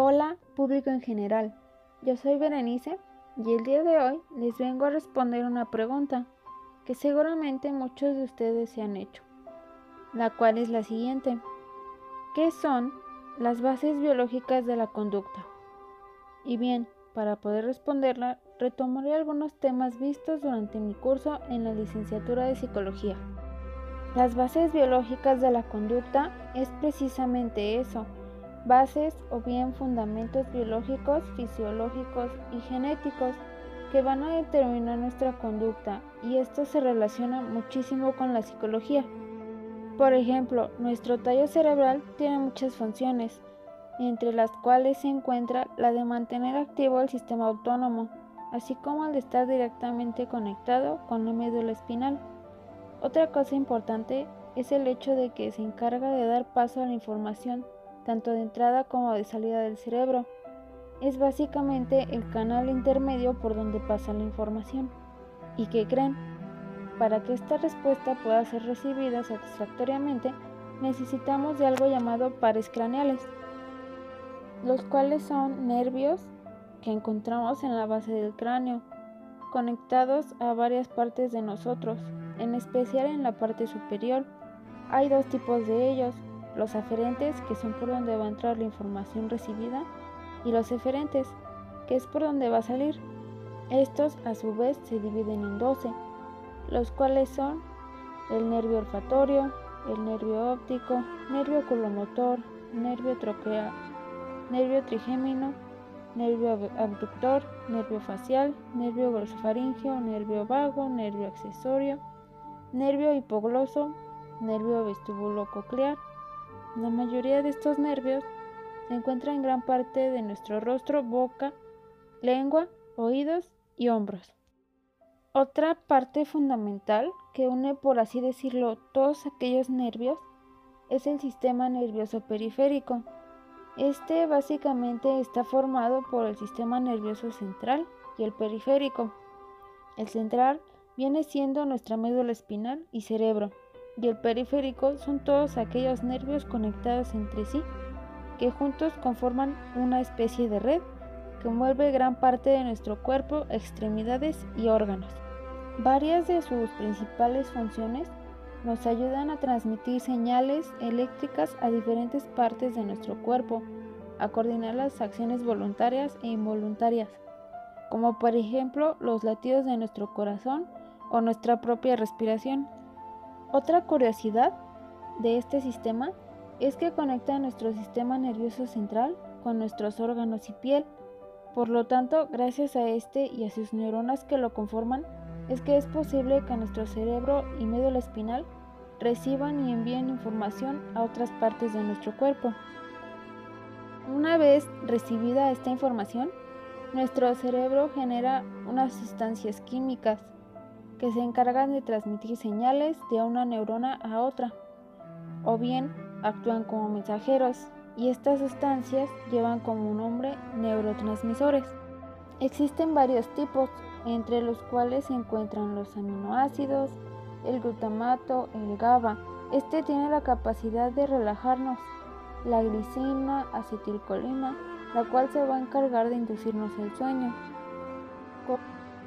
Hola, público en general. Yo soy Berenice y el día de hoy les vengo a responder una pregunta que seguramente muchos de ustedes se han hecho, la cual es la siguiente. ¿Qué son las bases biológicas de la conducta? Y bien, para poder responderla, retomaré algunos temas vistos durante mi curso en la licenciatura de psicología. Las bases biológicas de la conducta es precisamente eso, bases o bien fundamentos biológicos, fisiológicos y genéticos que van a determinar nuestra conducta y esto se relaciona muchísimo con la psicología. Por ejemplo, nuestro tallo cerebral tiene muchas funciones, entre las cuales se encuentra la de mantener activo el sistema autónomo, así como el de estar directamente conectado con la médula espinal. Otra cosa importante es el hecho de que se encarga de dar paso a la información tanto de entrada como de salida del cerebro. Es básicamente el canal intermedio por donde pasa la información. ¿Y qué creen? Para que esta respuesta pueda ser recibida satisfactoriamente, necesitamos de algo llamado pares craneales, los cuales son nervios que encontramos en la base del cráneo, conectados a varias partes de nosotros, en especial en la parte superior. Hay dos tipos de ellos, los aferentes, que son por donde va a entrar la información recibida, y los eferentes, que es por donde va a salir. Estos a su vez se dividen en 12, los cuales son el nervio olfatorio, el nervio óptico, nervio oculomotor, nervio troquea, nervio trigémino, nervio abductor, nervio facial, nervio glosofaringeo, nervio vago, nervio accesorio, nervio hipogloso, nervio vestibulococlear, la mayoría de estos nervios se encuentran en gran parte de nuestro rostro, boca, lengua, oídos y hombros. Otra parte fundamental que une, por así decirlo, todos aquellos nervios es el sistema nervioso periférico. Este básicamente está formado por el sistema nervioso central y el periférico. El central viene siendo nuestra médula espinal y cerebro y el periférico son todos aquellos nervios conectados entre sí, que juntos conforman una especie de red que envuelve gran parte de nuestro cuerpo, extremidades y órganos. Varias de sus principales funciones nos ayudan a transmitir señales eléctricas a diferentes partes de nuestro cuerpo, a coordinar las acciones voluntarias e involuntarias, como por ejemplo los latidos de nuestro corazón o nuestra propia respiración. Otra curiosidad de este sistema es que conecta nuestro sistema nervioso central con nuestros órganos y piel. Por lo tanto, gracias a este y a sus neuronas que lo conforman, es que es posible que nuestro cerebro y médula espinal reciban y envíen información a otras partes de nuestro cuerpo. Una vez recibida esta información, nuestro cerebro genera unas sustancias químicas que se encargan de transmitir señales de una neurona a otra, o bien actúan como mensajeros, y estas sustancias llevan como nombre neurotransmisores. Existen varios tipos, entre los cuales se encuentran los aminoácidos, el glutamato, el GABA. Este tiene la capacidad de relajarnos. La glicina, acetilcolina, la cual se va a encargar de inducirnos el sueño.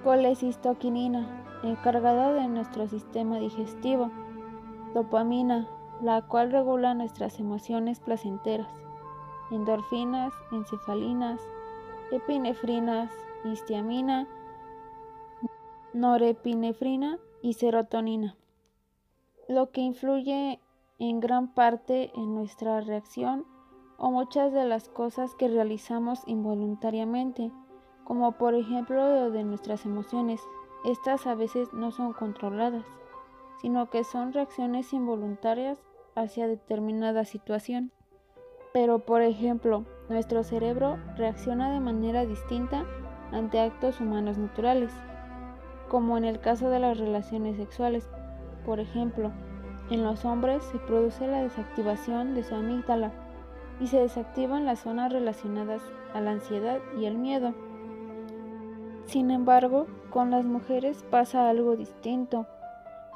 Colecistoquinina, encargada de nuestro sistema digestivo, dopamina, la cual regula nuestras emociones placenteras, endorfinas, encefalinas, epinefrinas, histiamina, norepinefrina y serotonina, lo que influye en gran parte en nuestra reacción o muchas de las cosas que realizamos involuntariamente, como por ejemplo de nuestras emociones, estas a veces no son controladas, sino que son reacciones involuntarias hacia determinada situación. Pero, por ejemplo, nuestro cerebro reacciona de manera distinta ante actos humanos naturales, como en el caso de las relaciones sexuales. Por ejemplo, en los hombres se produce la desactivación de su amígdala y se desactivan las zonas relacionadas a la ansiedad y el miedo. Sin embargo, con las mujeres pasa algo distinto,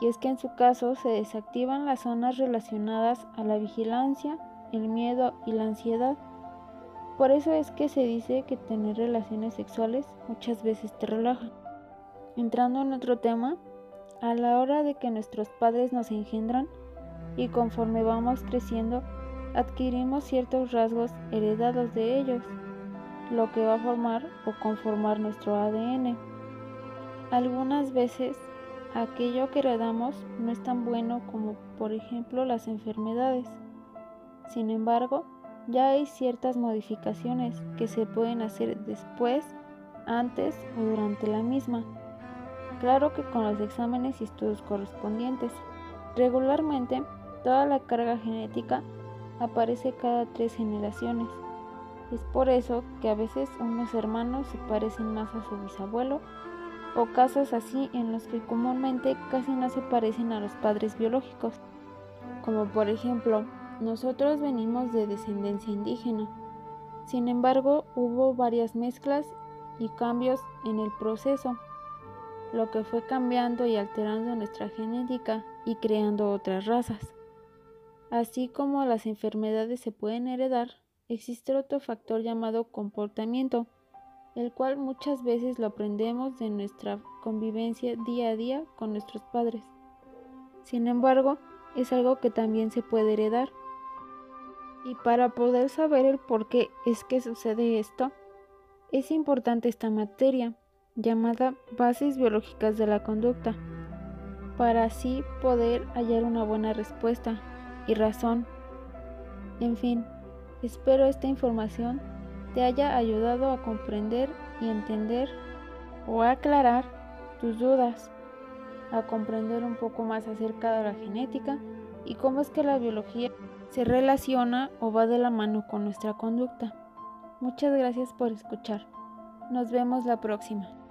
y es que en su caso se desactivan las zonas relacionadas a la vigilancia, el miedo y la ansiedad. Por eso es que se dice que tener relaciones sexuales muchas veces te relaja. Entrando en otro tema, a la hora de que nuestros padres nos engendran y conforme vamos creciendo, adquirimos ciertos rasgos heredados de ellos, lo que va a formar o conformar nuestro ADN. Algunas veces aquello que heredamos no es tan bueno como por ejemplo las enfermedades. Sin embargo, ya hay ciertas modificaciones que se pueden hacer después, antes o durante la misma. Claro que con los exámenes y estudios correspondientes. Regularmente, toda la carga genética aparece cada tres generaciones. Es por eso que a veces unos hermanos se parecen más a su bisabuelo o casos así en los que comúnmente casi no se parecen a los padres biológicos, como por ejemplo nosotros venimos de descendencia indígena. Sin embargo, hubo varias mezclas y cambios en el proceso, lo que fue cambiando y alterando nuestra genética y creando otras razas. Así como las enfermedades se pueden heredar, existe otro factor llamado comportamiento, el cual muchas veces lo aprendemos de nuestra convivencia día a día con nuestros padres. Sin embargo, es algo que también se puede heredar. Y para poder saber el por qué es que sucede esto, es importante esta materia llamada bases biológicas de la conducta, para así poder hallar una buena respuesta y razón. En fin, espero esta información te haya ayudado a comprender y entender o a aclarar tus dudas, a comprender un poco más acerca de la genética y cómo es que la biología se relaciona o va de la mano con nuestra conducta. Muchas gracias por escuchar. Nos vemos la próxima.